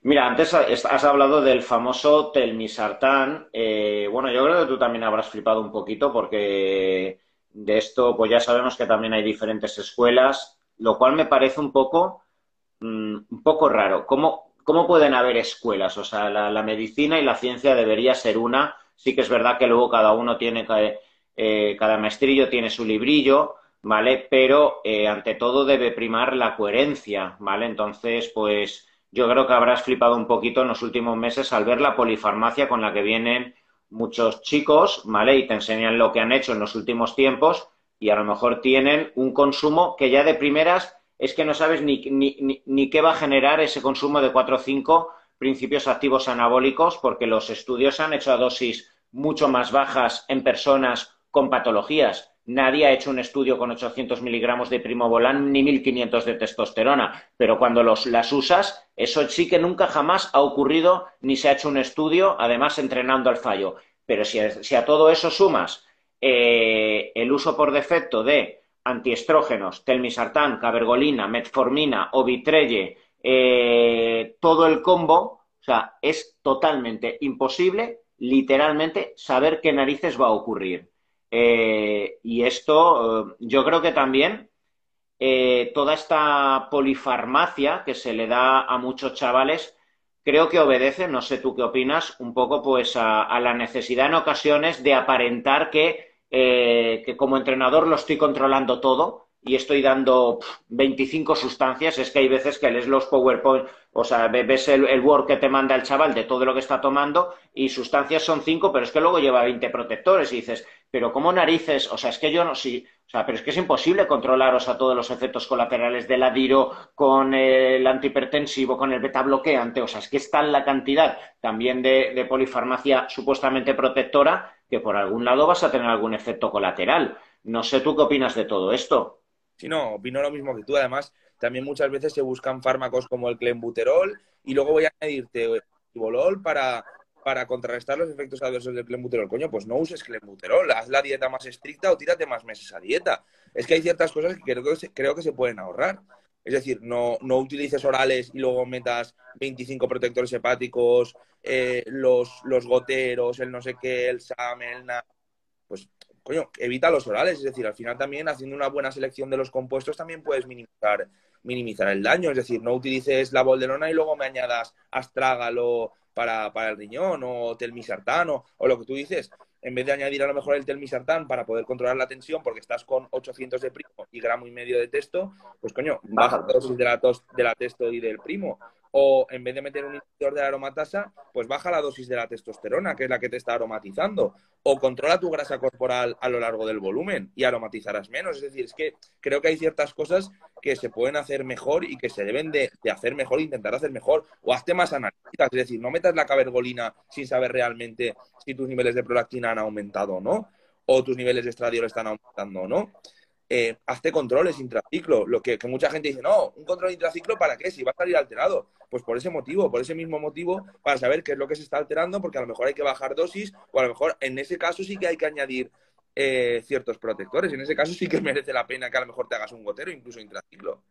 Mira, antes has hablado del famoso telmisartán. Eh, bueno, yo creo que tú también habrás flipado un poquito porque de esto, pues ya sabemos que también hay diferentes escuelas, lo cual me parece un poco, mm, un poco raro. ¿Cómo, ¿Cómo pueden haber escuelas? O sea, la, medicina y la ciencia debería ser una. Sí que es verdad que luego cada uno tiene que eh, cada maestrillo tiene su librillo, ¿vale? Pero eh, ante todo debe primar la coherencia, ¿vale? Entonces, pues yo creo que habrás flipado un poquito en los últimos meses al ver la polifarmacia con la que vienen muchos chicos, ¿vale? Y te enseñan lo que han hecho en los últimos tiempos y a lo mejor tienen un consumo que ya de primeras es que no sabes ni, qué va a generar ese consumo de 4 o 5 principios activos anabólicos, porque los estudios han hecho a dosis mucho más bajas en personas con patologías. Nadie ha hecho un estudio con 800 miligramos de primobolan ni 1500 de testosterona, pero cuando las usas, eso sí que nunca jamás ha ocurrido ni se ha hecho un estudio, además entrenando al fallo. Pero si a, si a todo eso sumas eh, el uso por defecto de antiestrógenos, telmisartán, cabergolina, metformina, ovitrelle, eh, todo el combo, o sea, es totalmente imposible, literalmente, saber qué narices va a ocurrir. Eh, y esto, eh, yo creo que también toda esta polifarmacia que se le da a muchos chavales, creo que obedece, no sé tú qué opinas, un poco pues a la necesidad en ocasiones de aparentar que eh, que como entrenador lo estoy controlando todo y estoy dando 25 sustancias, es que hay veces que lees los PowerPoint, o sea, ves el, el, Word que te manda el chaval de todo lo que está tomando y sustancias son 5, pero es que luego lleva 20 protectores y dices, pero ¿cómo narices? O sea, es que yo no, sí, o sea, pero es que es imposible controlaros a todos los efectos colaterales del adiro con el antihipertensivo, con el beta bloqueante, o sea, es que está en la cantidad también de, de polifarmacia supuestamente protectora que por algún lado vas a tener algún efecto colateral. No sé tú qué opinas de todo esto. Sí, no, opino lo mismo que tú. Además, también muchas veces se buscan fármacos como el clenbuterol y luego voy a añadirte bolol para, para contrarrestar los efectos adversos del clenbuterol. Coño, pues no uses clenbuterol, haz la dieta más estricta o tírate más meses a dieta. Es que hay ciertas cosas que creo que se, creo que se pueden ahorrar. Es decir, no, no utilices orales y luego metas 25 protectores hepáticos, eh, los, los goteros, el no sé qué, el SAM, el. Coño, evita los orales. Es decir, al final también haciendo una buena selección de los compuestos también puedes minimizar, minimizar el daño. Es decir, no utilices la bolderona y luego me añadas astrágalo para, para el riñón o telmisartán o, o lo que tú dices en vez de añadir a lo mejor el telmisartán para poder controlar la tensión porque estás con 800 de primo y gramo y medio de testo, pues coño, baja la dosis de la, tos, de la testo y del primo. O en vez de meter un inhibidor de la aromatasa, pues baja la dosis de la testosterona, que es la que te está aromatizando. O controla tu grasa corporal a lo largo del volumen y aromatizarás menos. Es decir, es que creo que hay ciertas cosas que se pueden hacer mejor y que se deben de, hacer mejor, intentar hacer mejor. O hazte más analíticas, es decir, no metas la cabergolina sin saber realmente si tus niveles de prolactina han aumentado o no, o tus niveles de estradiol están aumentando o no eh, hazte controles intraciclo. Lo que, que, mucha gente dice, no, un control intraciclo para qué, si va a salir alterado. Pues por ese motivo, por ese mismo motivo, para saber qué es lo que se está alterando, porque a lo mejor hay que bajar dosis, o a lo mejor en ese caso sí que hay que añadir eh, ciertos protectores. En ese caso sí que merece la pena que a lo mejor te hagas un gotero, incluso intraciclo.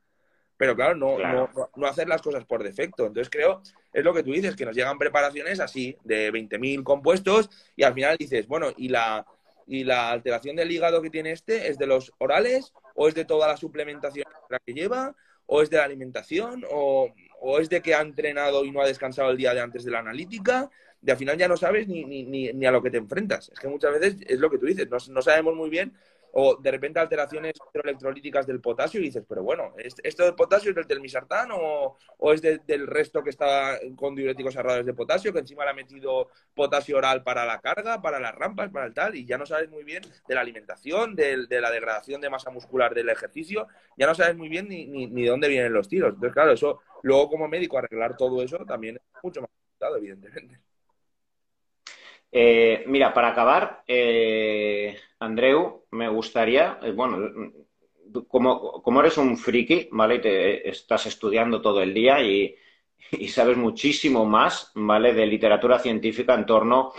Pero claro no, claro, no, no, hacer las cosas por defecto. Entonces creo, es lo que tú dices, que nos llegan preparaciones así, de 20.000 compuestos, y al final dices, bueno, y la, y la alteración del hígado que tiene este es de los orales o es de toda la suplementación que lleva o es de la alimentación o, o es de que ha entrenado y no ha descansado el día de antes de la analítica y al final ya no sabes ni, ni, ni, ni a lo que te enfrentas. Es que muchas veces es lo que tú dices, no, no sabemos muy bien o de repente alteraciones electrolíticas del potasio y dices, pero bueno, ¿esto del potasio es del telmisartán o, o es de, del resto que está con diuréticos cerrados de potasio, que encima le ha metido potasio oral para la carga, para las rampas, para el tal, y ya no sabes muy bien de la alimentación, de, de la degradación de masa muscular del ejercicio, ya no sabes muy bien ni, ni, ni, de dónde vienen los tiros. Entonces, claro, eso, luego como médico arreglar todo eso también es mucho más complicado, evidentemente. Eh, mira, para acabar, eh, Andreu, me gustaría, eh, bueno, como, eres un friki, ¿vale? Y te estás estudiando todo el día y, sabes muchísimo más, ¿vale? De literatura científica en torno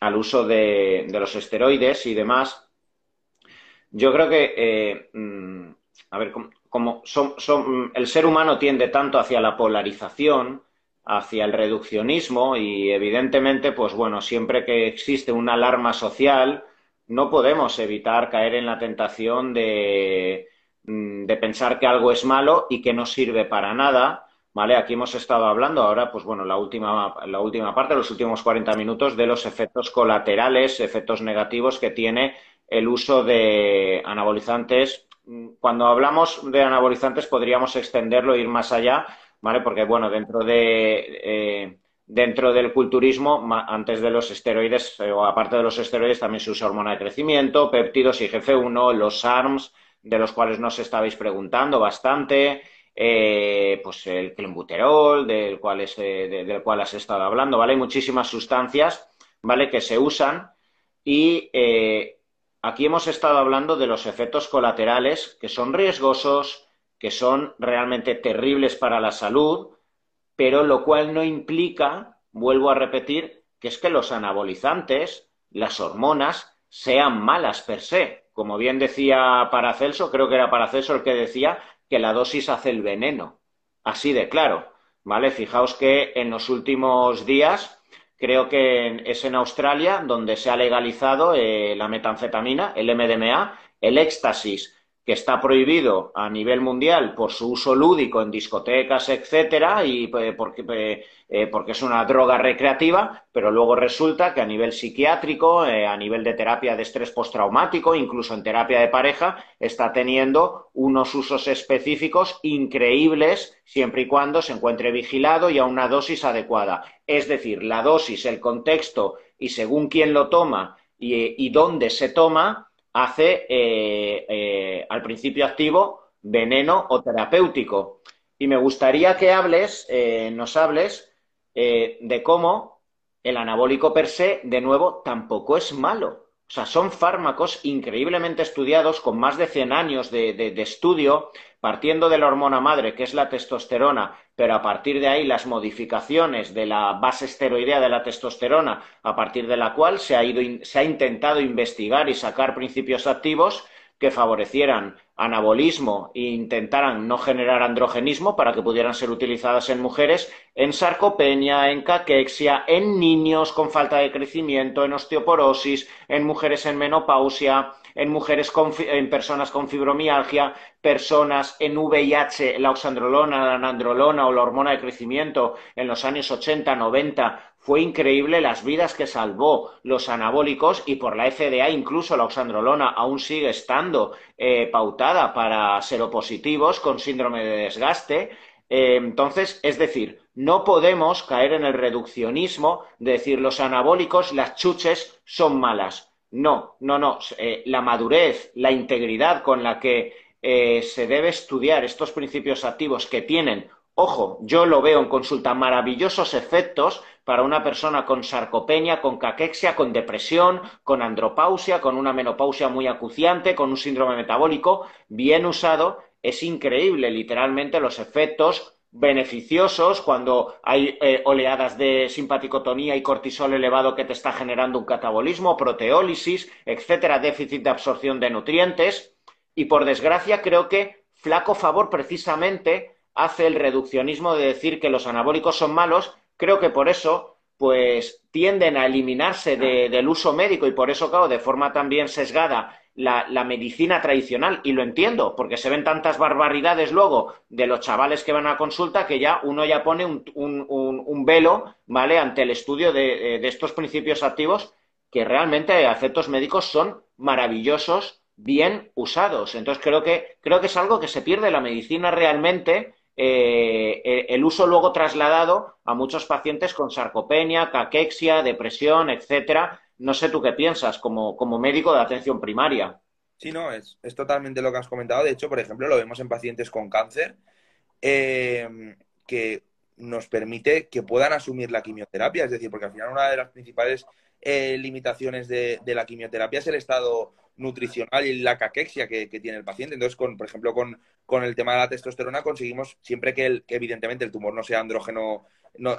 al uso de, los esteroides y demás. Yo creo que, eh, mm, a ver, como, como son, el ser humano tiende tanto hacia la polarización, hacia el reduccionismo y evidentemente, pues bueno, siempre que existe una alarma social, no podemos evitar caer en la tentación de, mm, de pensar que algo es malo y que no sirve para nada, ¿vale? Aquí hemos estado hablando ahora, pues bueno, la última, la última parte, los últimos 40 minutos, de los efectos colaterales, efectos negativos que tiene el uso de anabolizantes. Cuando hablamos de anabolizantes podríamos extenderlo ir más allá, ¿vale? Porque, bueno, dentro de... Eh, dentro del culturismo, antes de los esteroides, eh, o aparte de los esteroides, también se usa hormona de crecimiento, péptidos, IGF-1, los ARMS, de los cuales nos estabais preguntando bastante, eh, pues el clenbuterol, del cual, eh, del cual has estado hablando, ¿vale? Hay muchísimas sustancias, ¿vale? Que se usan y aquí hemos estado hablando de los efectos colaterales que son riesgosos, que son realmente terribles para la salud, pero lo cual no implica, vuelvo a repetir, que es que los anabolizantes, las hormonas, sean malas per se. Como bien decía Paracelso, creo que era Paracelso el que decía que la dosis hace el veneno. Así de claro, ¿vale? Fijaos que en los últimos días, creo que es en Australia donde se ha legalizado eh, la metanfetamina, el MDMA, el éxtasis que está prohibido a nivel mundial por su uso lúdico en discotecas, etcétera, y eh, porque, eh, eh, porque, es una droga recreativa, pero luego resulta que a nivel psiquiátrico, a nivel de terapia de estrés postraumático, incluso en terapia de pareja, está teniendo unos usos específicos increíbles siempre y cuando se encuentre vigilado y a una dosis adecuada. Es decir, la dosis, el contexto y según quién lo toma y dónde se toma, hace eh, eh, al principio activo veneno o terapéutico. Y me gustaría que hables, eh, nos hables de cómo el anabólico per se, de nuevo, tampoco es malo. O sea, son fármacos increíblemente estudiados con más de 100 años de estudio partiendo de la hormona madre, que es la testosterona, pero a partir de ahí las modificaciones de la base esteroidea de la testosterona, a partir de la cual se ha, se ha intentado investigar y sacar principios activos que favorecieran anabolismo e intentaran no generar androgenismo para que pudieran ser utilizadas en mujeres, en sarcopenia, en caquexia, en niños con falta de crecimiento, en osteoporosis, en mujeres en menopausia, en mujeres en personas con fibromialgia, personas en VIH, la oxandrolona, la nandrolona o la hormona de crecimiento en los años 80, 90. Fue increíble las vidas que salvó los anabólicos y por la FDA incluso la oxandrolona aún sigue estando eh, pautada para seropositivos con síndrome de desgaste. Eh, entonces, es decir, no podemos caer en el reduccionismo de decir los anabólicos, las chuches son malas. No, no, no. Eh, la madurez, la integridad con la que se debe estudiar estos principios activos que tienen, ojo, yo lo veo en consulta, maravillosos efectos para una persona con sarcopenia, con caquexia, con depresión, con andropausia, con una menopausia muy acuciante, con un síndrome metabólico, bien usado, es increíble literalmente los efectos beneficiosos cuando hay eh, oleadas de simpaticotonía y cortisol elevado que te está generando un catabolismo, proteólisis, etcétera, déficit de absorción de nutrientes. Y por desgracia, creo que flaco favor precisamente hace el reduccionismo de decir que los anabólicos son malos. Creo que por eso, pues tienden a eliminarse del uso médico y por eso, claro, de forma también sesgada la, medicina tradicional, y lo entiendo, porque se ven tantas barbaridades luego de los chavales que van a consulta que ya uno ya pone un, un, velo, ¿vale?, ante el estudio de, de, estos principios activos que realmente efectos médicos son maravillosos, bien usados. Entonces creo que, creo que es algo que se pierde la medicina realmente, eh, el uso luego trasladado a muchos pacientes con sarcopenia, caquexia, depresión, etcétera, no sé tú qué piensas como, médico de atención primaria. Sí, no, es, totalmente lo que has comentado. De hecho, por ejemplo, lo vemos en pacientes con cáncer, eh, que nos permite que puedan asumir la quimioterapia. Es decir, porque al final una de las principales eh, limitaciones de, la quimioterapia es el estado nutricional y la caquexia que, tiene el paciente. Entonces, con, por ejemplo, con, el tema de la testosterona conseguimos siempre que, el, evidentemente el tumor no sea andrógeno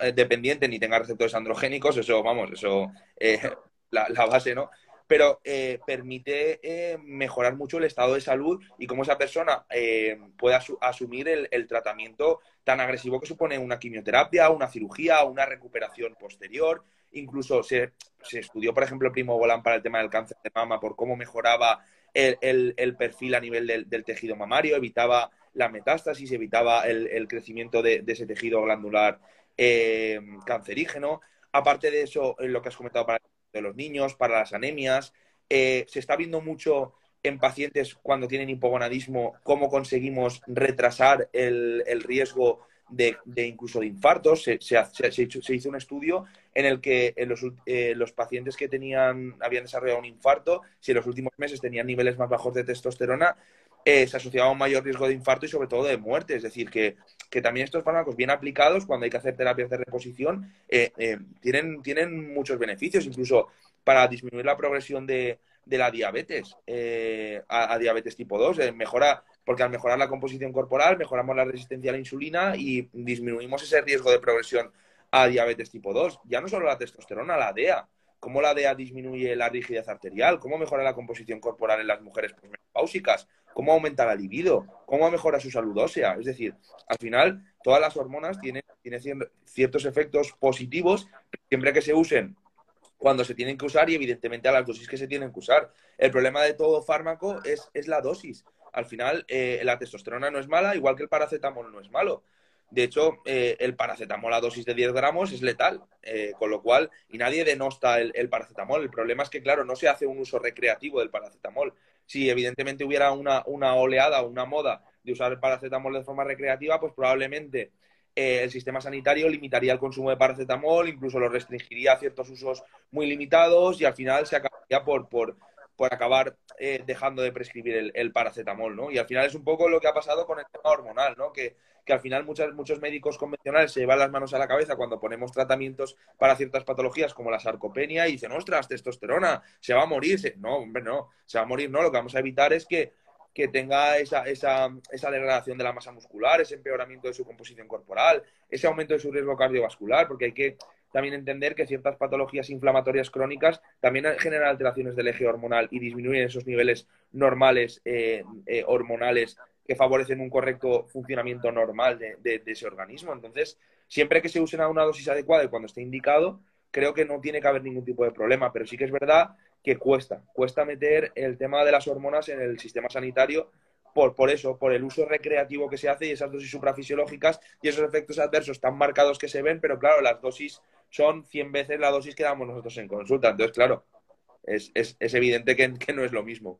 eh, dependiente ni tenga receptores androgénicos, eso, vamos, eso la, base, ¿no? Pero eh, permite eh, mejorar mucho el estado de salud y cómo esa persona eh, pueda asumir el, tratamiento tan agresivo que supone una quimioterapia, una cirugía, una recuperación posterior. Incluso se, estudió, por ejemplo, Primo Volán para el tema del cáncer de mama por cómo mejoraba el, perfil a nivel del, tejido mamario, evitaba la metástasis, evitaba el, crecimiento de, ese tejido glandular eh, cancerígeno. Aparte de eso, lo que has comentado para los niños, para las anemias, eh, se está viendo mucho en pacientes cuando tienen hipogonadismo cómo conseguimos retrasar el, riesgo de, incluso de infartos. Se, hizo, un estudio en el que eh, los, pacientes que tenían, habían desarrollado un infarto, si en los últimos meses tenían niveles más bajos de testosterona, eh, se asociaba a un mayor riesgo de infarto y sobre todo de muerte. Es decir, que, también estos fármacos bien aplicados, cuando hay que hacer terapias de reposición, tienen, tienen muchos beneficios. Incluso para disminuir la progresión de, la diabetes eh, a, diabetes tipo 2. Eh, mejora, porque al mejorar la composición corporal, mejoramos la resistencia a la insulina y disminuimos ese riesgo de progresión a diabetes tipo 2. Ya no solo la testosterona, la DEA. Cómo la DEA disminuye la rigidez arterial, cómo mejora la composición corporal en las mujeres postmenopausicas, cómo aumenta la libido, cómo mejora su salud ósea. Es decir, al final, todas las hormonas tienen, tienen ciertos efectos positivos siempre que se usen cuando se tienen que usar y evidentemente a las dosis que se tienen que usar. El problema de todo fármaco es, es la dosis. Al final, eh, la testosterona no es mala, igual que el paracetamol no es malo. De hecho, eh, el paracetamol a dosis de 10 gramos es letal, eh, con lo cual, y nadie denosta el, paracetamol. El problema es que, claro, no se hace un uso recreativo del paracetamol. Si evidentemente hubiera una, una oleada, una moda de usar el paracetamol de forma recreativa, pues probablemente eh, el sistema sanitario limitaría el consumo de paracetamol, incluso lo restringiría a ciertos usos muy limitados y al final se acabaría por, por acabar eh, dejando de prescribir el, paracetamol, ¿no? Y al final es un poco lo que ha pasado con el tema hormonal, ¿no? Que, que al final muchos, muchos médicos convencionales se llevan las manos a la cabeza cuando ponemos tratamientos para ciertas patologías como la sarcopenia y dicen, ostras, testosterona, se va a morir. No, hombre, no, se va a morir, no. Lo que vamos a evitar es que que tenga esa, esa, esa, degradación de la masa muscular, ese empeoramiento de su composición corporal, ese aumento de su riesgo cardiovascular, porque hay que también entender que ciertas patologías inflamatorias crónicas también generan alteraciones del eje hormonal y disminuyen esos niveles normales eh, eh, hormonales que favorecen un correcto funcionamiento normal de, de, ese organismo. Entonces, siempre que se usen a una dosis adecuada y cuando esté indicado, creo que no tiene que haber ningún tipo de problema, pero sí que es verdad que cuesta, cuesta meter el tema de las hormonas en el sistema sanitario por, por eso, por el uso recreativo que se hace y esas dosis suprafisiológicas y esos efectos adversos tan marcados que se ven, pero claro, las dosis son 100 veces la dosis que damos nosotros en consulta. Entonces, claro, es, evidente que, no es lo mismo.